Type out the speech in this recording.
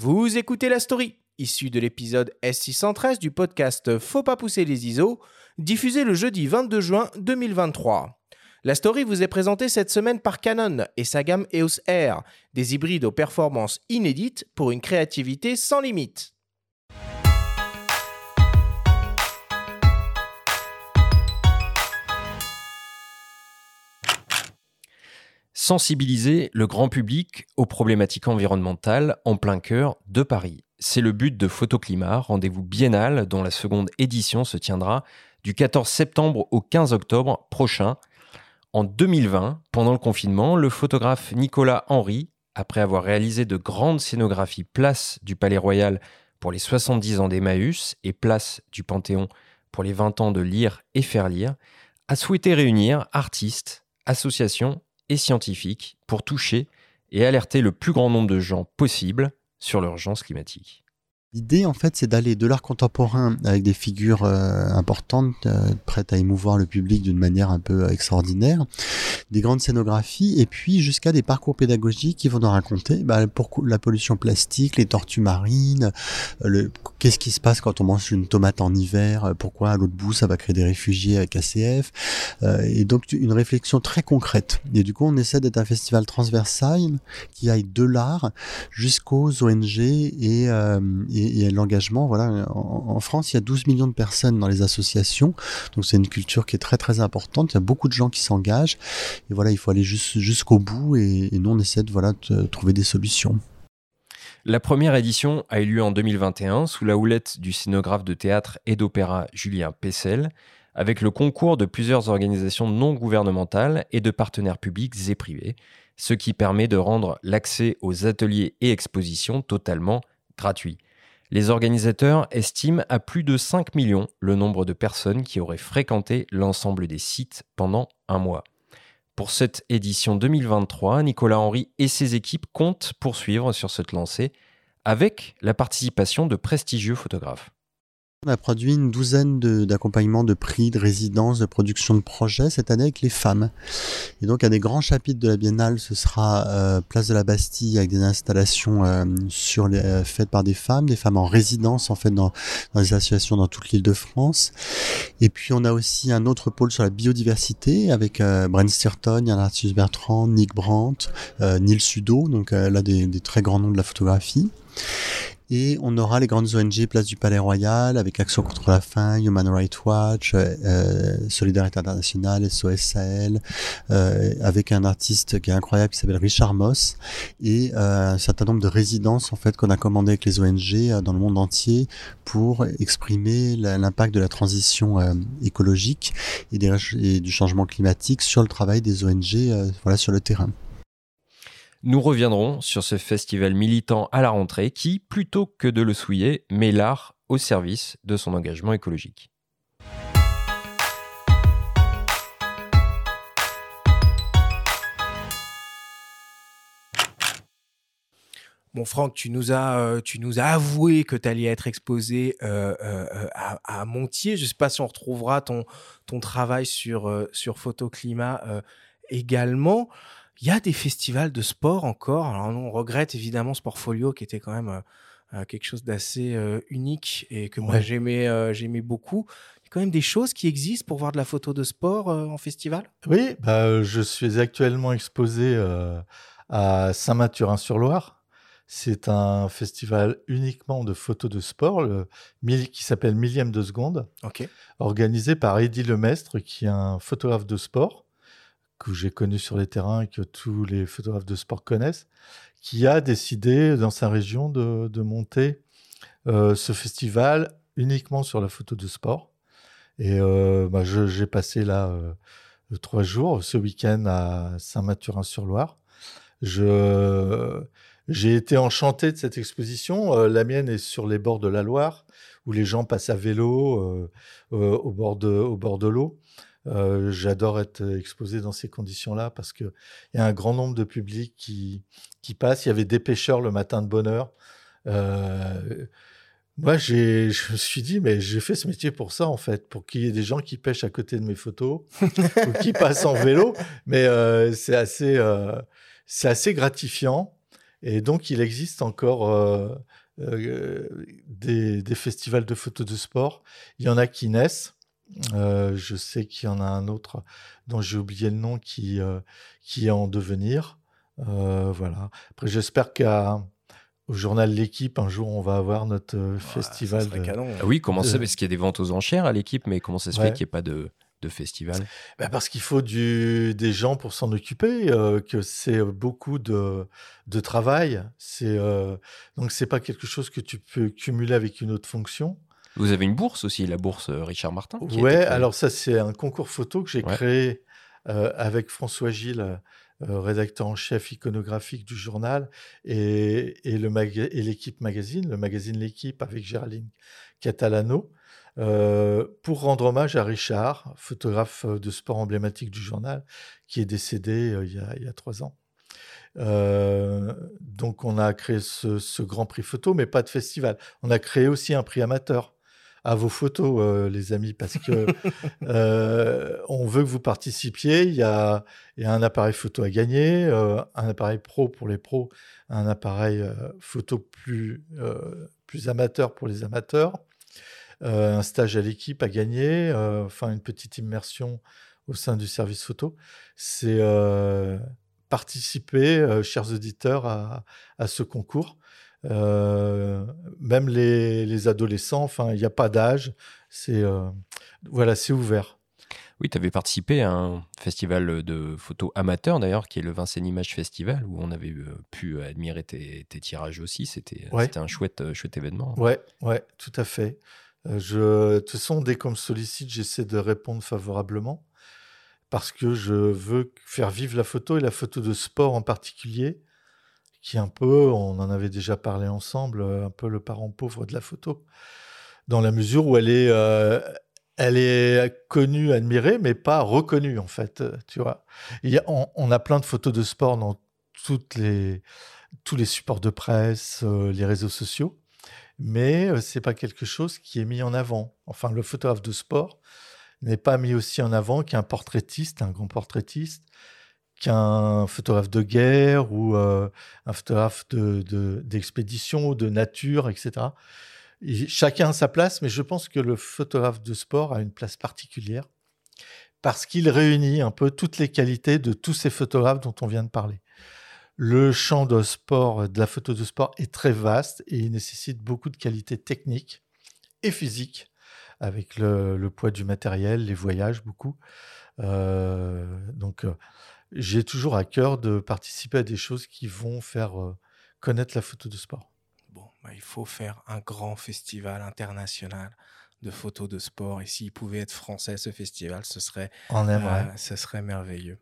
Vous écoutez la story, issue de l'épisode S613 du podcast Faut pas pousser les ISO, diffusé le jeudi 22 juin 2023. La story vous est présentée cette semaine par Canon et sa gamme EOS R, des hybrides aux performances inédites pour une créativité sans limite. Sensibiliser le grand public aux problématiques environnementales en plein cœur de Paris. C'est le but de Photoclimat, rendez-vous biennal dont la seconde édition se tiendra du 14 septembre au 15 octobre prochain. En 2020, pendant le confinement, le photographe Nicolas Henry, après avoir réalisé de grandes scénographies place du Palais Royal pour les 70 ans d'Emmaüs et place du Panthéon pour les 20 ans de Lire et Faire Lire, a souhaité réunir artistes, associations et scientifiques pour toucher et alerter le plus grand nombre de gens possible sur l'urgence climatique. L'idée, en fait, c'est d'aller de l'art contemporain avec des figures euh, importantes, euh, prêtes à émouvoir le public d'une manière un peu extraordinaire, des grandes scénographies, et puis jusqu'à des parcours pédagogiques qui vont nous raconter bah, la pollution plastique, les tortues marines, euh, le, qu'est-ce qui se passe quand on mange une tomate en hiver, pourquoi à l'autre bout ça va créer des réfugiés avec ACF, et donc une réflexion très concrète. Et du coup, on essaie d'être un festival transversal qui aille de l'art jusqu'aux ONG et, et et, l'engagement. Voilà, en, France, il y a 12 millions de personnes dans les associations, donc c'est une culture qui est très très importante. Il y a beaucoup de gens qui s'engagent, et voilà, il faut aller jusqu'au bout, et, nous on essaie de voilà de trouver des solutions. La première édition a eu lieu en 2021 sous la houlette du scénographe de théâtre et d'opéra Julien Pessel, avec le concours de plusieurs organisations non gouvernementales et de partenaires publics et privés, ce qui permet de rendre l'accès aux ateliers et expositions totalement gratuit. Les organisateurs estiment à plus de 5 millions le nombre de personnes qui auraient fréquenté l'ensemble des sites pendant un mois. Pour cette édition 2023, Nicolas Henry et ses équipes comptent poursuivre sur cette lancée avec la participation de prestigieux photographes. On a produit une douzaine d'accompagnements de, prix, de résidences, de production de projets cette année avec les femmes. Et donc un des grands chapitres de la biennale, ce sera euh, Place de la Bastille avec des installations euh, sur les, euh, faites par des femmes, des femmes en résidence en fait dans, dans des associations dans toute l'île de France. Et puis on a aussi un autre pôle sur la biodiversité avec Bren Stirton, Yann Arthus Bertrand, Nick Brandt, Neil Sudo, donc là des, des très grands noms de la photographie. Et on aura les grandes ONG Place du Palais Royal avec Action contre la faim, Human Rights Watch, euh, euh Solidarité Internationale, SOS euh, avec un artiste qui est incroyable qui s'appelle Richard Moss et euh, un certain nombre de résidences en fait qu'on a commandé avec les ONG euh, dans le monde entier pour exprimer l'impact de la transition écologique et, et, du changement climatique sur le travail des ONG voilà sur le terrain. Nous reviendrons sur ce festival militant à la rentrée qui, plutôt que de le souiller, met l'art au service de son engagement écologique. Bon, Franck, tu nous as, euh, tu nous as avoué que tu allais être exposé euh, euh, à, Montier. Je ne sais pas si on retrouvera ton, ton travail sur, sur Photoclimat également. Il y a des festivals de sport encore. Alors, on regrette évidemment Sportfolio qui était quand même euh, euh, quelque chose d'assez euh, unique et que moi j'aimais, j'aimais beaucoup. Il y a quand même des choses qui existent pour voir de la photo de sport en festival? Oui, bah, je suis actuellement exposé à Saint-Mathurin-sur-Loire. C'est un festival uniquement de photos de sport le, qui s'appelle Millième de seconde, organisé par Eddie Lemestre, qui est un photographe de sport que j'ai connu sur les terrains et que tous les photographes de sport connaissent, qui a décidé dans sa région de, monter euh, ce festival uniquement sur la photo de sport. Et euh, bah, j'ai passé là euh, trois jours ce week-end à Saint-Mathurin-sur-Loire. J'ai été enchanté de cette exposition. la mienne est sur les bords de la Loire, où les gens passent à vélo au bord de l'eau. Euh, j'adore être exposé dans ces conditions-là parce qu'il y a un grand nombre de publics qui, qui passent. Il y avait des pêcheurs le matin de bonne heure. Euh, moi, je me suis dit, mais j'ai fait ce métier pour ça, en fait, pour qu'il y ait des gens qui pêchent à côté de mes photos ou qui passent en vélo. Mais euh, c'est assez, c'est assez gratifiant. Et donc, il existe encore euh, euh, des, des festivals de photos de sport. Il y en a qui naissent. Euh, je sais qu'il y en a un autre dont j'ai oublié le nom qui, euh, qui est en devenir. Euh, voilà. Après, j'espère qu'au journal L'équipe, un jour, on va avoir notre Ouais, festival. de- canon. Ah oui, comment de- ça Parce qu'il y a des ventes aux enchères à l'équipe, mais comment ça se Ouais. fait qu'il n'y ait pas de, de festival? Bah, parce qu'il faut du, des gens pour s'en occuper, euh, que c'est beaucoup de, de travail. C'est euh, donc c'est pas quelque chose que tu peux cumuler avec une autre fonction. Vous avez une bourse aussi, la bourse euh, Richard Martin qui Ouais, alors ça c'est un concours photo que j'ai Ouais. créé euh, avec François Gilles, euh, rédacteur en chef iconographique du journal, et, et le maga- et l'équipe magazine, le magazine L'équipe avec Géraldine Catalano, euh, pour rendre hommage à Richard, photographe de sport emblématique du journal, qui est décédé il, y a, il y a trois ans. Euh, donc on a créé ce, ce grand prix photo, mais pas de festival. On a créé aussi un prix amateur à vos photos, euh, les amis, parce que euh, on veut que vous participiez. Il y a, il y a un appareil photo à gagner, euh, un appareil pro pour les pros, un appareil photo plus, plus amateur pour les amateurs, un stage à l'équipe à gagner, enfin une petite immersion au sein du service photo. C'est participer, chers auditeurs, à, à ce concours. Euh, même les, les adolescents, enfin, il n'y a pas d'âge. C'est euh, voilà, c'est ouvert. Oui, tu avais participé à un festival de photos amateurs d'ailleurs, qui est le Vincennes Image Festival, où on avait euh, pu admirer tes, tes tirages aussi. C'était Ouais. un chouette, chouette événement. Ouais, ouais, tout à fait. Je, de toute façon, dès qu'on me sollicite, j'essaie de répondre favorablement parce que je veux faire vivre la photo et la photo de sport en particulier, qui est un peu, on en avait déjà parlé ensemble, euh, un peu le parent pauvre de la photo, dans la mesure où elle est, euh, elle est connue, admirée, mais pas reconnue en fait. Tu vois, on, a plein de photos de sport dans les, tous les supports de presse, euh, les réseaux sociaux mais euh, c'est pas quelque chose qui est mis en avant. Enfin, le photographe de sport n'est pas mis aussi en avant qu'un portraitiste, un grand portraitiste, qu'un photographe de guerre ou euh, un photographe de- de- d'expédition, de, nature, etc. Et chacun a sa place, mais je pense que le photographe de sport a une place particulière parce qu'il réunit un peu toutes les qualités de tous ces photographes dont on vient de parler. Le champ de sport, de la photo de sport est très vaste et il nécessite beaucoup de qualités techniques et physiques avec le, le poids du matériel, les voyages, beaucoup. Euh, donc, euh, j'ai toujours à cœur de participer à des choses qui vont faire connaître la photo de sport. Bon, bah, il faut faire un grand festival international de photos de sport. Et s'il pouvait être français, ce festival, ce serait, On aimerait. euh, ce serait merveilleux.